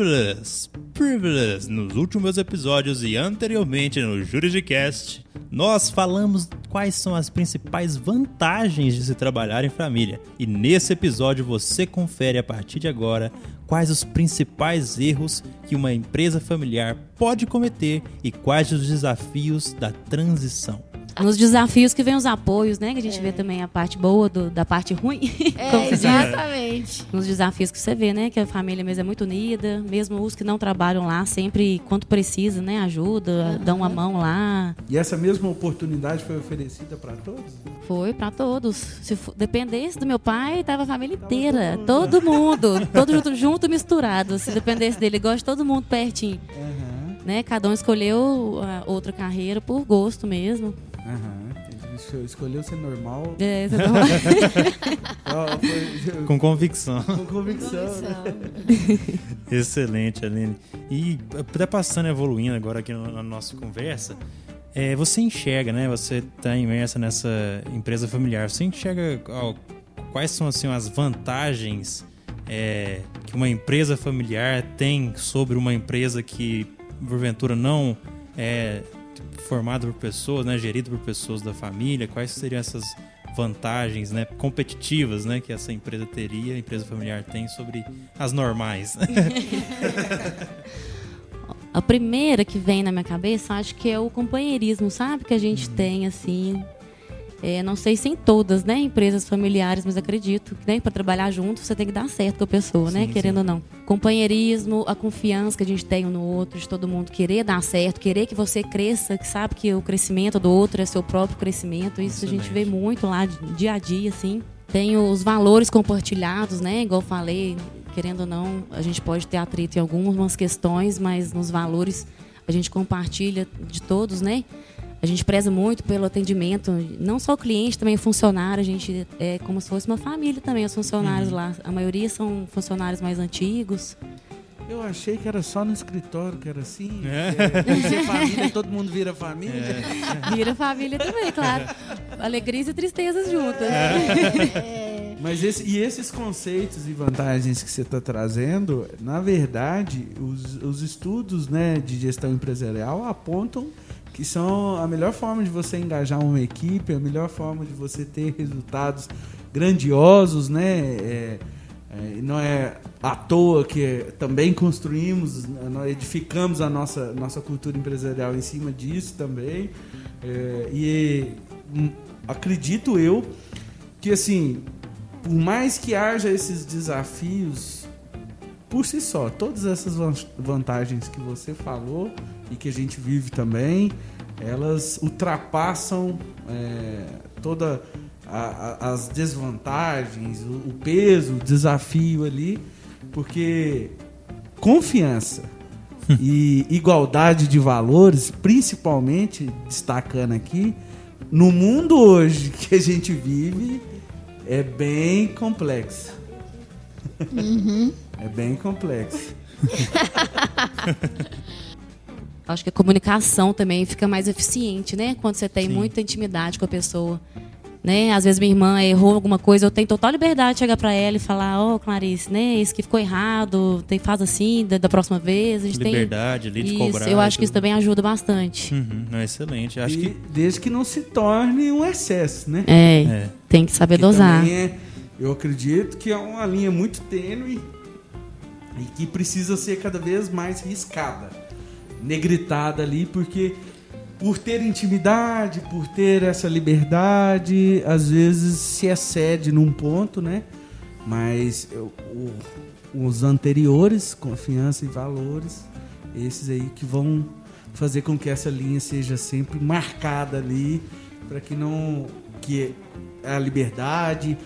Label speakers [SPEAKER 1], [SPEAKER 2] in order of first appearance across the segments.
[SPEAKER 1] Privilege, Privilege. Nos últimos episódios e anteriormente no Juridicast, nós falamos quais são as principais vantagens de se trabalhar em família. E nesse episódio você confere a partir de agora quais os principais erros que uma empresa familiar pode cometer e quais os desafios da transição.
[SPEAKER 2] Nos desafios que vem os apoios, né? Que a gente é. vê também a parte boa do, da parte ruim.
[SPEAKER 3] É, exatamente.
[SPEAKER 2] Nos desafios que você vê, né? Que a família mesmo é muito unida, mesmo os que não trabalham lá, sempre, quando precisa, né? Ajuda, uhum. dão uma mão lá.
[SPEAKER 4] E essa mesma oportunidade foi oferecida para todos?
[SPEAKER 2] Foi para todos. Se dependesse do meu pai, tava a família inteira. Todo, todo mundo. todo junto, junto, misturado. Se dependesse dele, gosta de todo mundo pertinho. Uhum. Né? Cada um escolheu outra carreira por gosto mesmo.
[SPEAKER 4] Uhum. Escolheu ser normal.
[SPEAKER 2] É, ser normal.
[SPEAKER 1] Com convicção.
[SPEAKER 4] Com convicção.
[SPEAKER 1] Excelente, Aline. E até passando evoluindo agora aqui na nossa conversa, é, você enxerga, né? Você está imersa nessa empresa familiar. Você enxerga ó, quais são assim as vantagens é, que uma empresa familiar tem sobre uma empresa que porventura não é formado por pessoas, né, gerido por pessoas da família, quais seriam essas vantagens, né, competitivas, né, que essa empresa teria, a empresa familiar tem sobre as normais?
[SPEAKER 2] a primeira que vem na minha cabeça, acho que é o companheirismo, sabe, que a gente uhum. tem assim, é, não sei se em todas, né, empresas familiares, mas acredito que né, para trabalhar junto você tem que dar certo com a pessoa, né, sim, querendo sim. ou não. Companheirismo, a confiança que a gente tem um no outro, de todo mundo querer dar certo, querer que você cresça, que sabe que o crescimento do outro é seu próprio crescimento. Isso Excelente. a gente vê muito lá dia a dia, assim. Tem os valores compartilhados, né, igual eu falei, querendo ou não, a gente pode ter atrito em algumas questões, mas nos valores a gente compartilha de todos, né? A gente preza muito pelo atendimento, não só o cliente, também o funcionário. A gente é como se fosse uma família também, os funcionários uhum. lá. A maioria são funcionários mais antigos.
[SPEAKER 4] Eu achei que era só no escritório que era assim. É. É, família, todo mundo vira família.
[SPEAKER 2] É. Vira família também, claro. Alegrias e tristezas juntas. É.
[SPEAKER 4] Mas esse, e esses conceitos e vantagens que você está trazendo, na verdade, os, os estudos né, de gestão empresarial apontam que são a melhor forma de você engajar uma equipe, a melhor forma de você ter resultados grandiosos, né? É, é, não é à toa que também construímos, edificamos a nossa, nossa cultura empresarial em cima disso também. É, e hum, acredito eu que, assim, por mais que haja esses desafios, por si só, todas essas vantagens que você falou, e que a gente vive também, elas ultrapassam é, toda as desvantagens, o, o peso, o desafio ali, porque confiança e igualdade de valores, principalmente destacando aqui, no mundo hoje que a gente vive, é bem complexo. Uhum. É bem complexo.
[SPEAKER 2] Acho que a comunicação também fica mais eficiente, né? Quando você tem Sim. muita intimidade com a pessoa. Né? Às vezes minha irmã errou alguma coisa, eu tenho total liberdade de chegar para ela e falar, ó, oh, Clarice, né, isso que ficou errado, tem faz assim, da, da próxima vez. A gente
[SPEAKER 1] liberdade
[SPEAKER 2] tem...
[SPEAKER 1] ali de
[SPEAKER 2] isso,
[SPEAKER 1] cobrar.
[SPEAKER 2] Eu acho que isso também ajuda bastante.
[SPEAKER 1] Uhum, é excelente. Acho
[SPEAKER 4] e
[SPEAKER 1] que...
[SPEAKER 4] Desde que não se torne um excesso, né?
[SPEAKER 2] É, é. tem que saber Porque dosar.
[SPEAKER 4] É, eu acredito que é uma linha muito tênue e que precisa ser cada vez mais riscada negritada ali, porque por ter intimidade, por ter essa liberdade, às vezes se excede num ponto, né? Mas eu, o, os anteriores, confiança e valores, esses aí que vão fazer com que essa linha seja sempre marcada ali, para que não que a liberdade,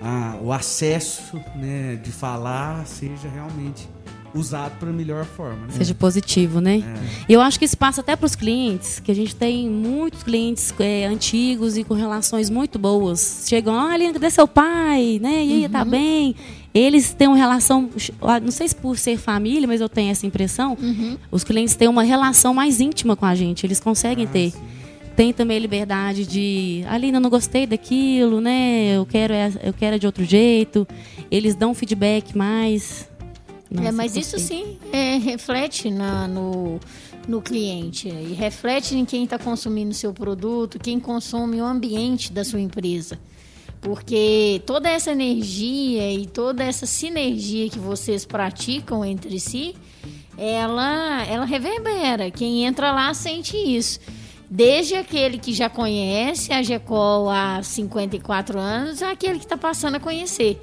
[SPEAKER 4] a, o acesso, né, de falar seja realmente usado para melhor forma. Né?
[SPEAKER 2] Seja positivo, né? É. Eu acho que isso passa até para os clientes, que a gente tem muitos clientes é, antigos e com relações muito boas. Chegam, olha, cadê seu pai? Né? E aí, tá uhum. tá bem? Eles têm uma relação, não sei se por ser família, mas eu tenho essa impressão, uhum. os clientes têm uma relação mais íntima com a gente, eles conseguem ah, ter. Sim tem também a liberdade de, Alina, não gostei daquilo, né? Eu quero, é, eu quero é de outro jeito. Eles dão feedback mais
[SPEAKER 3] é, mas isso sim é, reflete na, no, no cliente e reflete em quem está consumindo o seu produto, quem consome o ambiente da sua empresa. Porque toda essa energia e toda essa sinergia que vocês praticam entre si, ela, ela reverbera. Quem entra lá sente isso. Desde aquele que já conhece a GECOL há 54 anos, aquele que está passando a conhecer.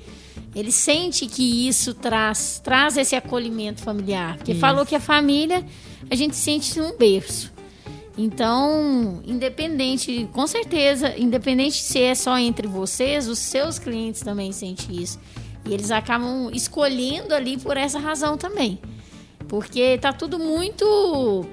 [SPEAKER 3] Ele sente que isso traz, traz esse acolhimento familiar. Porque isso. falou que a família, a gente sente um berço. Então, independente, com certeza, independente se é só entre vocês, os seus clientes também sentem isso. E eles acabam escolhendo ali por essa razão também. Porque tá tudo muito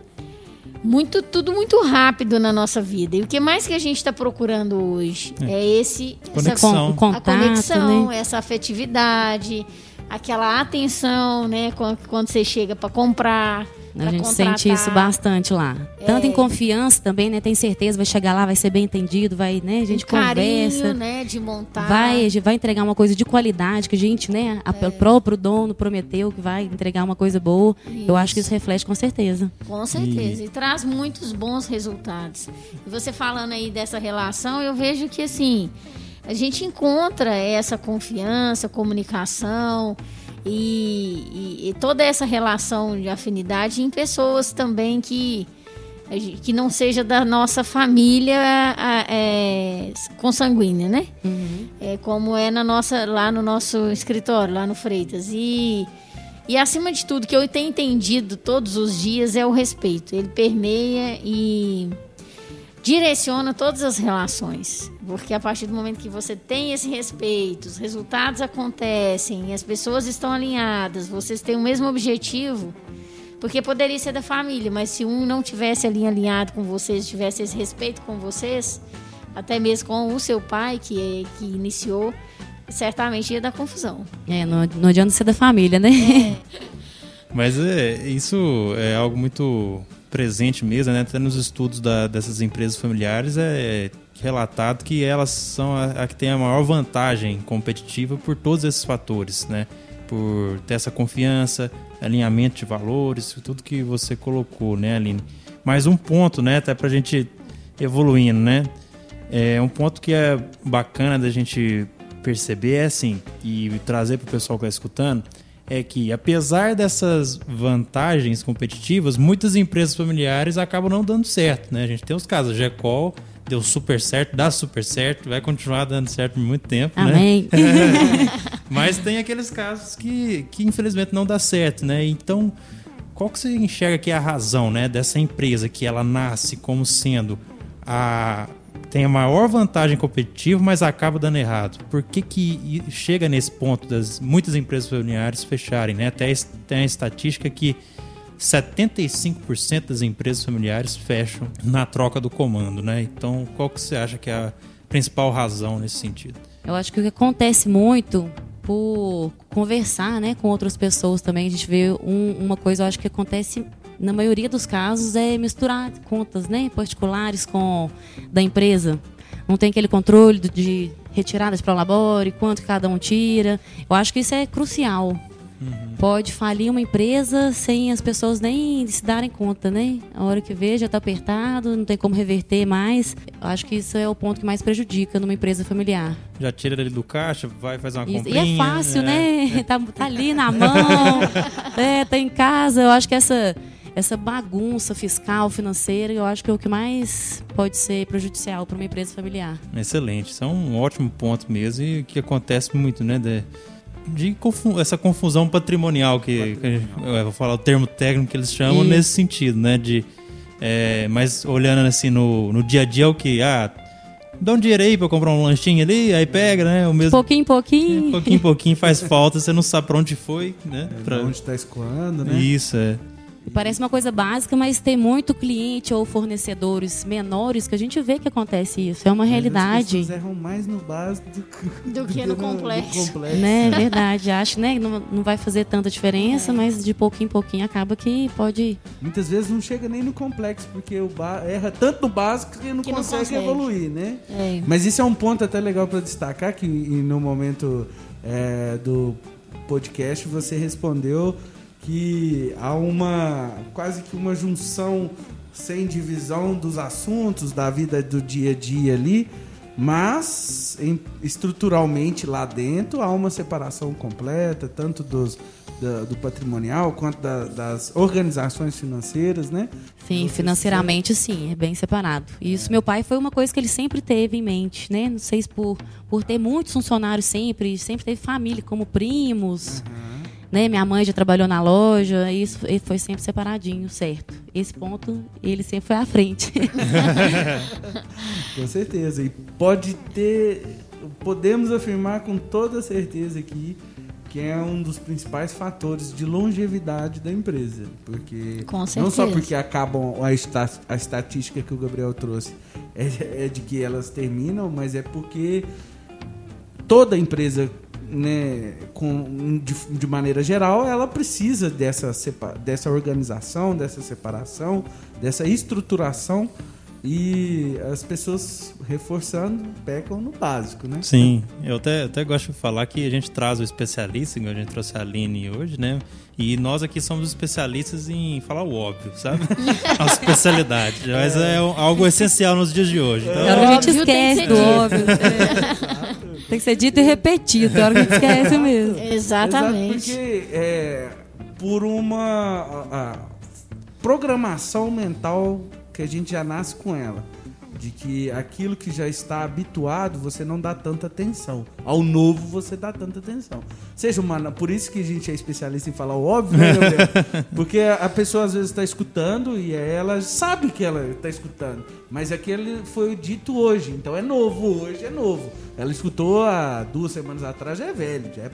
[SPEAKER 3] muito tudo muito rápido na nossa vida. E o que mais que a gente está procurando hoje é, é esse
[SPEAKER 1] conexão.
[SPEAKER 3] Essa, contato, a conexão, né? essa afetividade, aquela atenção, né, quando, você chega para comprar.
[SPEAKER 2] A gente contratar. sente isso bastante lá. Tanto é. em confiança também, né? Tem certeza, vai chegar lá, vai ser bem entendido, vai, né? A gente um carinho, conversa.
[SPEAKER 3] né? De montar.
[SPEAKER 2] Vai, vai entregar uma coisa de qualidade que a gente, né? É. O próprio dono prometeu que vai entregar uma coisa boa. Isso. Eu acho que isso reflete com certeza.
[SPEAKER 3] Com certeza. E... e traz muitos bons resultados. E você falando aí dessa relação, eu vejo que assim a gente encontra essa confiança, comunicação e, e, e toda essa relação de afinidade em pessoas também que que não seja da nossa família é, consanguínea, né? Uhum. É como é na nossa, lá no nosso escritório, lá no Freitas. E, e acima de tudo, que eu tenho entendido todos os dias é o respeito. Ele permeia e direciona todas as relações. Porque a partir do momento que você tem esse respeito, os resultados acontecem, as pessoas estão alinhadas, vocês têm o mesmo objetivo, porque poderia ser da família, mas se um não tivesse ali alinhado com vocês, tivesse esse respeito com vocês, até mesmo com o seu pai, que, é, que iniciou, certamente ia dar confusão.
[SPEAKER 2] É, não, não adianta ser da família, né? É.
[SPEAKER 1] Mas é, isso é algo muito presente mesmo, né? Até nos estudos da, dessas empresas familiares é relatado que elas são a, a, que tem a maior vantagem competitiva por todos esses fatores, né? Por ter essa confiança, alinhamento de valores, tudo que você colocou, né, Aline? Mais um ponto, né? Até pra gente evoluindo, né? É um ponto que é bacana da gente perceber é assim, e trazer para o pessoal que está escutando, é que, apesar dessas vantagens competitivas, muitas empresas familiares acabam não dando certo, né? A gente tem os casos, a Gecol deu super certo, dá super certo, vai continuar dando certo por muito tempo,
[SPEAKER 2] né? Amém.
[SPEAKER 1] né? Mas tem aqueles casos que, que infelizmente não dá certo, né? Então, qual que você enxerga que é a razão, né, dessa empresa que ela nasce como sendo a tem a maior vantagem competitiva, mas acaba dando errado. Por que, que chega nesse ponto das muitas empresas familiares fecharem? Né? Até tem a estatística que 75% das empresas familiares fecham na troca do comando. Né? Então, qual que você acha que é a principal razão nesse sentido?
[SPEAKER 2] Eu acho que o que acontece muito por conversar né, com outras pessoas também, a gente vê um, uma coisa, eu acho que acontece na maioria dos casos, é misturar contas né, particulares com da empresa. Não tem aquele controle de retiradas para o labore, quanto cada um tira. Eu acho que isso é crucial. Uhum. Pode falir uma empresa sem as pessoas nem se darem conta, né? A hora que vê já está apertado, não tem como reverter mais. Acho que isso é o ponto que mais prejudica numa empresa familiar.
[SPEAKER 1] Já tira ele do caixa, vai fazer uma comprinha.
[SPEAKER 2] E é fácil, é, né? É. Tá, tá ali na mão, é, tá em casa. Eu acho que essa essa bagunça fiscal, financeira, eu acho que é o que mais pode ser prejudicial para uma empresa familiar.
[SPEAKER 1] Excelente, isso é um ótimo ponto mesmo e que acontece muito, né? De, de confu essa confusão patrimonial que, patrimonial. que eu vou falar o termo técnico que eles chamam e... nesse sentido, né? De, é, mas olhando assim no, no dia a dia, é o que? Ah, dá um dinheiro aí pra comprar um lanchinho ali, aí pega, né? O mesmo...
[SPEAKER 2] Pouquinho em pouquinho.
[SPEAKER 1] É, pouquinho em pouquinho faz falta, você não sabe pra onde foi, né?
[SPEAKER 4] É,
[SPEAKER 1] pra
[SPEAKER 4] onde tá escoando, né?
[SPEAKER 1] Isso, é.
[SPEAKER 2] Parece uma coisa básica, mas tem muito cliente ou fornecedores menores que a gente vê que acontece isso. É uma mas realidade.
[SPEAKER 4] As erram mais no básico do,
[SPEAKER 3] do, do que no, complexo.
[SPEAKER 2] No complexo. Né, é verdade. Acho né, não, não vai fazer tanta diferença, é. mas de pouquinho em pouquinho acaba que pode.
[SPEAKER 4] Muitas vezes não chega nem no complexo, porque o ba... erra tanto no básico que não, que consegue, não consegue, evoluir, né? É. Mas isso é um ponto até legal para destacar que no momento é, do podcast você respondeu que há uma quase que uma junção sem divisão dos assuntos da vida do dia a dia ali, mas em, estruturalmente lá dentro há uma separação completa, tanto dos, da, do patrimonial quanto da, das organizações financeiras, né?
[SPEAKER 2] Sim,
[SPEAKER 4] Você
[SPEAKER 2] financeiramente sim, é bem separado. E Isso meu pai foi uma coisa que ele sempre teve em mente, né? Não sei se por, por ter muitos funcionários sempre, sempre teve família como primos, né? Minha mãe já trabalhou na loja, isso ele foi sempre separadinho, certo? Esse ponto ele sempre foi à frente.
[SPEAKER 4] Com certeza. E pode ter. Podemos afirmar com toda certeza aqui que é um dos principais fatores de longevidade da empresa. Porque
[SPEAKER 3] Com
[SPEAKER 4] não só porque acabam a, esta- a estatística que o Gabriel trouxe é, é de que elas terminam, mas é porque toda empresa, né, com, de, de maneira geral, ela precisa dessa, dessa organização, dessa separação, dessa estruturação e as pessoas reforçando pecam no básico, né?
[SPEAKER 1] Sim, eu até, até gosto de falar que a gente traz o especialista, igual a gente trouxe a Aline hoje, né? E nós aqui somos especialistas em falar o óbvio, sabe? a especialidade. Mas é um- algo essencial nos dias de hoje. Então,
[SPEAKER 2] Tem hora que a gente esquece do óbvio. Tem que ser dito e repetido, tem hora que a gente esquece mesmo.
[SPEAKER 3] Exatamente.
[SPEAKER 4] Exato, porque é, por uma a- a programação mental que a gente já nasce com ela. De que aquilo que já está habituado, você não dá tanta atenção. Ao novo, você dá tanta atenção. Seja uma. Por isso que a gente é especialista em falar o óbvio, né? Porque a pessoa às vezes está escutando e ela sabe que ela está escutando. Mas aquele foi dito hoje, então é novo, hoje é novo. Ela escutou há duas semanas atrás, já é velho. Já é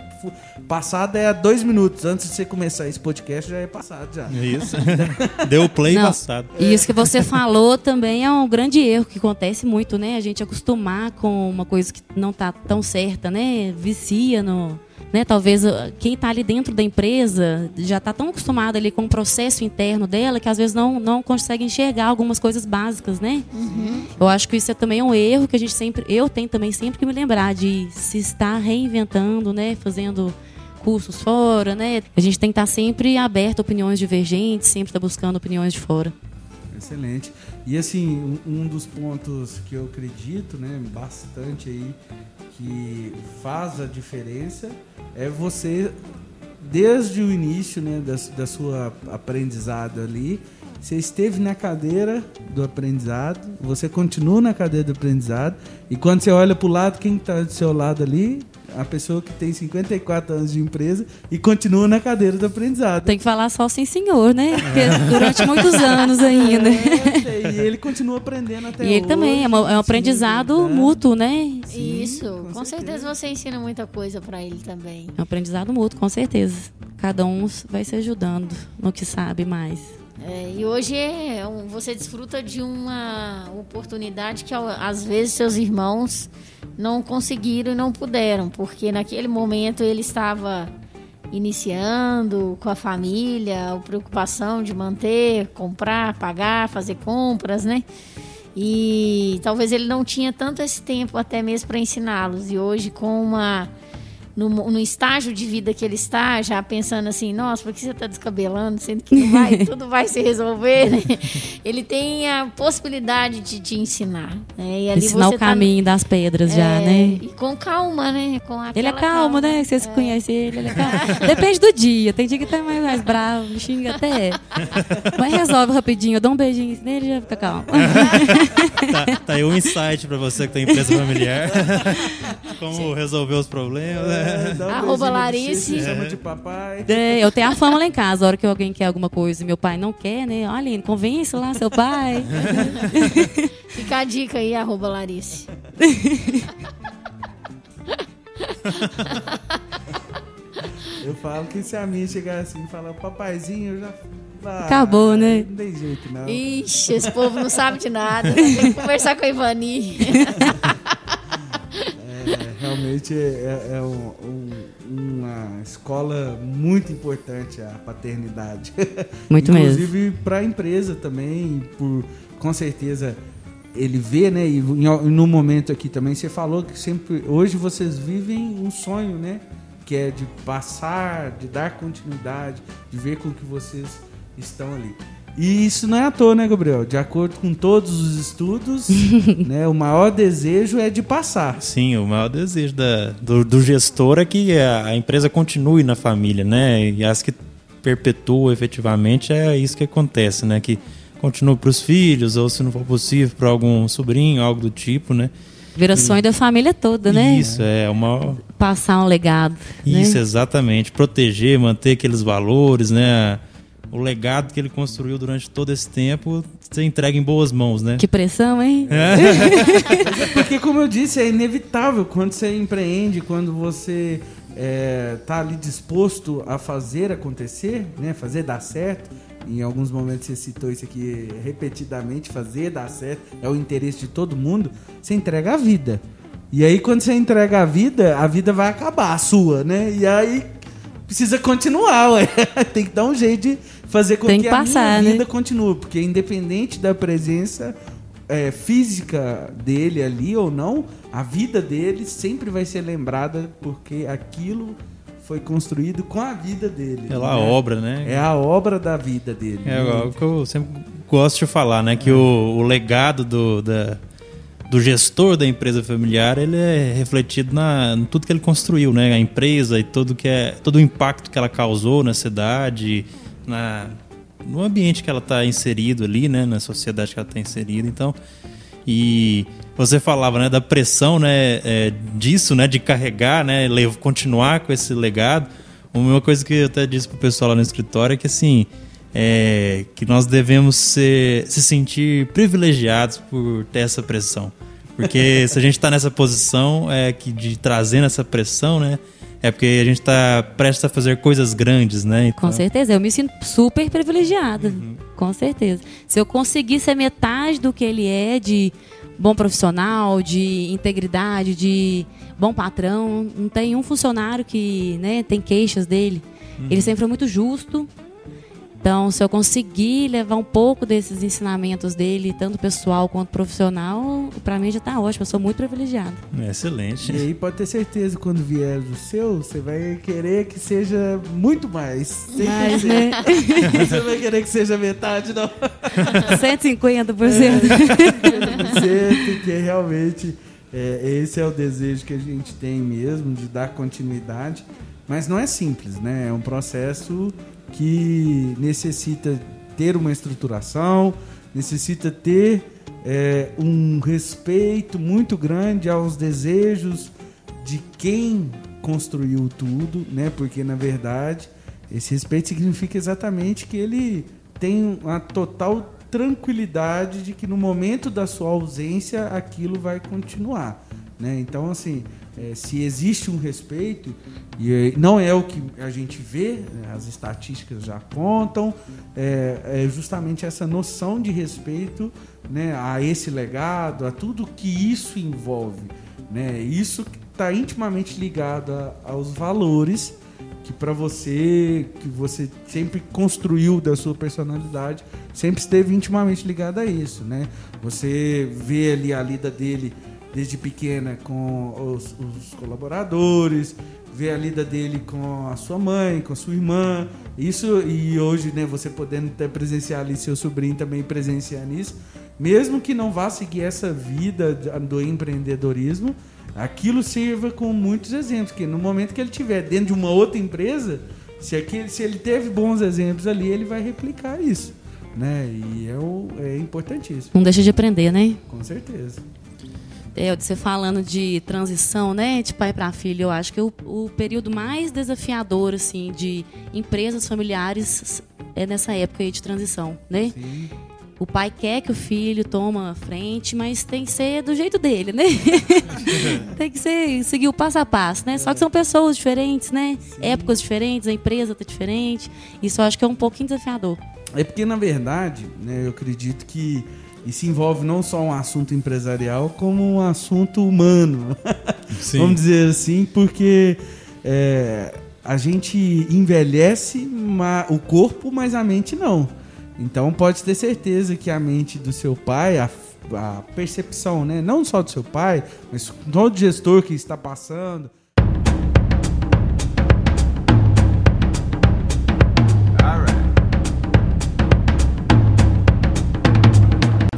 [SPEAKER 4] passado é há dois minutos. Antes de você começar esse podcast, já é passado já.
[SPEAKER 1] Isso. Deu o play
[SPEAKER 2] Não.
[SPEAKER 1] passado.
[SPEAKER 2] E isso que você falou também é um grande erro que acontece muito, né? A gente acostumar com uma coisa que não tá tão certa, né? Vicia no. Né? Talvez uh, quem está ali dentro da empresa já está tão acostumado ali com o processo interno dela que às vezes não, não consegue enxergar algumas coisas básicas, né? Eu acho que isso é também um erro que a gente sempre, eu tenho também sempre que me lembrar de se estar reinventando, né? Fazendo cursos fora, né? A gente tem que estar sempre aberto a opiniões divergentes, sempre estar buscando opiniões de fora.
[SPEAKER 4] Excelente. E assim, um, um dos pontos que eu acredito, né, bastante aí, que faz a diferença é você, desde o início, né, da, da sua aprendizado ali, você esteve na cadeira do aprendizado, você continua na cadeira do aprendizado, e quando você olha para o lado, quem está do seu lado ali? A pessoa que tem 54 anos de empresa e continua na cadeira do aprendizado.
[SPEAKER 2] Tem que falar só sim, senhor, né? Porque durante muitos anos ainda.
[SPEAKER 4] É, e ele continua aprendendo até
[SPEAKER 2] E ele
[SPEAKER 4] hoje,
[SPEAKER 2] também, é, uma- é um aprendizado
[SPEAKER 4] né?
[SPEAKER 2] mútuo, né?
[SPEAKER 3] Isso,
[SPEAKER 4] com
[SPEAKER 3] com,
[SPEAKER 4] certeza.
[SPEAKER 3] certeza. você ensina muita coisa pra ele também.
[SPEAKER 2] É um aprendizado mútuo, com certeza. Cada um vai se ajudando no que sabe mais.
[SPEAKER 3] É, e hoje é você desfruta de uma oportunidade que às vezes seus irmãos não conseguiram e não puderam, porque naquele momento ele estava iniciando com a família, a preocupação de manter, comprar, pagar, fazer compras, né? E talvez ele não tinha tanto esse tempo até mesmo para ensiná-los. E hoje com uma no, no estágio de vida que ele está, já pensando assim, nossa, por que você está descabelando, sendo que não vai, tudo vai se resolver, né? Ele tem a possibilidade de te ensinar. Né? E ali
[SPEAKER 2] Ensinar
[SPEAKER 3] você
[SPEAKER 2] o caminho das pedras já,
[SPEAKER 3] tá, é,
[SPEAKER 2] né?
[SPEAKER 3] E com calma, né? Com
[SPEAKER 2] Ele é calmo,
[SPEAKER 3] calma.
[SPEAKER 2] né? Vocês conhecem ele, ele é calmo. Depende do dia. Tem dia que tá mais, mais bravo, me xinga até. Mas resolve rapidinho. Eu dou um beijinho nele e já fica calmo.
[SPEAKER 1] Tá, tá aí um insight pra você que tem empresa familiar. Como resolver os problemas. né?
[SPEAKER 4] É, dá um
[SPEAKER 3] Arroba Larice.
[SPEAKER 4] chama de papai.
[SPEAKER 2] É, eu tenho a fama lá em casa. A hora que alguém quer alguma coisa e meu pai não quer, né? Olha, Aline, convence lá seu pai.
[SPEAKER 3] Fica a dica aí, arroba Larice.
[SPEAKER 4] Eu falo que se a minha chegar assim e falar, papaizinho, eu já. Ah,
[SPEAKER 2] Acabou, né?
[SPEAKER 4] Não tem jeito, não.
[SPEAKER 3] Ixi, esse povo não sabe de nada. Tem que conversar com a Ivani.
[SPEAKER 4] É, realmente é, é- é um- um- uma escola muito importante a paternidade.
[SPEAKER 2] Muito mesmo.
[SPEAKER 4] Inclusive para a empresa também, por com certeza ele vê, né? E no momento aqui também você falou que sempre hoje vocês vivem um sonho, né? que é de passar, de dar continuidade, de ver com que vocês estão ali. E isso não é à toa, né, Gabriel? De acordo com todos os estudos, né, o maior desejo é de passar.
[SPEAKER 1] Sim, o maior desejo da, do, do gestor é que a, a, empresa continue na família, né? E as que perpetuam efetivamente é isso que acontece, né? Que continue para os filhos, ou se não for possível, para algum sobrinho, algo do tipo, né?
[SPEAKER 2] Vira sonho da família toda, né?
[SPEAKER 1] Isso, é uma.
[SPEAKER 2] Passar um legado.
[SPEAKER 1] Né? Isso, né? exatamente. Proteger, manter aqueles valores, né? O legado que ele construiu durante todo esse tempo você entrega em boas mãos, né?
[SPEAKER 2] Que pressão, hein?
[SPEAKER 4] É. Porque, como eu disse, é inevitável quando você empreende, quando você é, tá ali disposto a fazer acontecer, né? Fazer dar certo em alguns momentos você citou isso aqui repetidamente, fazer dar certo, é o interesse de todo mundo, você entrega a vida. E aí quando você entrega a vida, a vida vai acabar, a sua, né? E aí precisa continuar, ué. Tem que dar um jeito de fazer com
[SPEAKER 2] Tem
[SPEAKER 4] que,
[SPEAKER 2] que passar,
[SPEAKER 4] a minha vida
[SPEAKER 2] né?
[SPEAKER 4] continue, porque independente da presença é, física dele ali ou não, a vida dele sempre vai ser lembrada porque aquilo foi construído com a vida dele.
[SPEAKER 1] Pela né? obra, né?
[SPEAKER 4] É a obra da vida dele.
[SPEAKER 1] É né? o que eu sempre gosto de falar, né? Que o, o legado do, da, do gestor da empresa familiar ele é refletido na em tudo que ele construiu, né? A empresa e todo que é todo o impacto que ela causou na cidade, na no ambiente que ela está inserido ali, né? Na sociedade que ela está inserida. Então, e você falava, né, da pressão, né, é, disso, né, de carregar, né, continuar com esse legado. Uma coisa que eu até disse pro pessoal lá no escritório é que assim, é, que nós devemos ser, se sentir privilegiados por ter essa pressão. Porque se a gente está nessa posição é que de trazendo essa pressão, né, é porque a gente está prestes a fazer coisas grandes, né?
[SPEAKER 2] Então... Com certeza, eu me sinto super privilegiada. Uhum. Com certeza. Se eu conseguir ser metade do que ele é de bom profissional, de integridade, de bom patrão, não tem um funcionário que né, tem queixas dele. Uhum. Ele sempre foi muito justo, então, se eu conseguir levar um pouco desses ensinamentos dele, tanto pessoal quanto profissional, para mim já está ótimo. Eu sou muito privilegiado.
[SPEAKER 1] Excelente.
[SPEAKER 4] E aí pode ter certeza, quando vier do seu, você vai querer que seja muito mais.
[SPEAKER 2] Mais, né?
[SPEAKER 4] Você vai querer que seja metade, não.
[SPEAKER 2] 150%.
[SPEAKER 4] É, porque realmente é, esse é o desejo que a gente tem mesmo, de dar continuidade. Mas não é simples, né? É um processo que necessita ter uma estruturação, necessita ter é, um respeito muito grande aos desejos de quem construiu tudo, né? Porque na verdade esse respeito significa exatamente que ele tem uma total tranquilidade de que no momento da sua ausência aquilo vai continuar, né? Então assim é, se existe um respeito, e é, não é o que a gente vê, né, as estatísticas já apontam, é, é, justamente essa noção de respeito né, a esse legado, a tudo que isso envolve. Né? Isso está intimamente ligado a, aos valores que para você, que você sempre construiu da sua personalidade, sempre esteve intimamente ligado a isso. Né? Você vê ali a lida dele desde pequena com os, os, colaboradores, ver a lida dele com a sua mãe, com a sua irmã. Isso e hoje, né, você podendo até presenciar ali seu sobrinho também presenciar nisso, mesmo que não vá seguir essa vida do empreendedorismo, aquilo sirva com muitos exemplos, que no momento que ele estiver dentro de uma outra empresa, se, aquele, se ele teve bons exemplos ali, ele vai replicar isso. Né? E é, o, é importantíssimo.
[SPEAKER 2] Não deixa de aprender, né?
[SPEAKER 4] Com certeza
[SPEAKER 2] é, você falando de transição, né, de pai para filho, eu acho que o, o, período mais desafiador, assim, de empresas familiares é nessa época aí de transição, né? Sim. O pai quer que o filho toma a frente, mas tem que ser do jeito dele, né? tem que ser, seguir o passo a passo, né? Só que são pessoas diferentes, né? Sim. Épocas diferentes, a empresa tá diferente. Isso eu acho que é um pouquinho desafiador.
[SPEAKER 4] É porque, na verdade, né, eu acredito que isso envolve não só um assunto empresarial, como um assunto humano. Vamos dizer assim, porque é, a gente envelhece o corpo, mas a mente não. Então pode ter certeza que a mente do seu pai, a, a percepção, né? não só do seu pai, mas todo gestor que está passando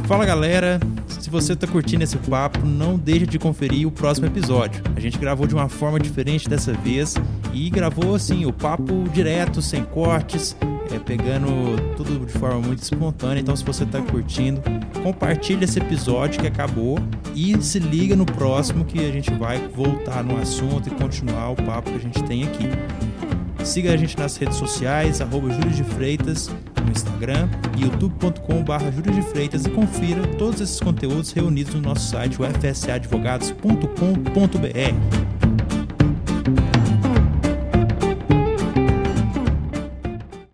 [SPEAKER 1] Fala galera, se você está curtindo esse papo, não deixe de conferir o próximo episódio. A gente gravou de uma forma diferente dessa vez e gravou assim o papo direto, sem cortes, é, pegando tudo de forma muito espontânea. Então, se você está curtindo, compartilhe esse episódio que acabou e se liga no próximo que a gente vai voltar no assunto e continuar o papo que a gente tem aqui. Siga a gente nas redes sociais, arroba Júlio de Freitas, no Instagram e youtube.com.br de Freitas e confira todos esses conteúdos reunidos no nosso site, o fsadvogados.com.br.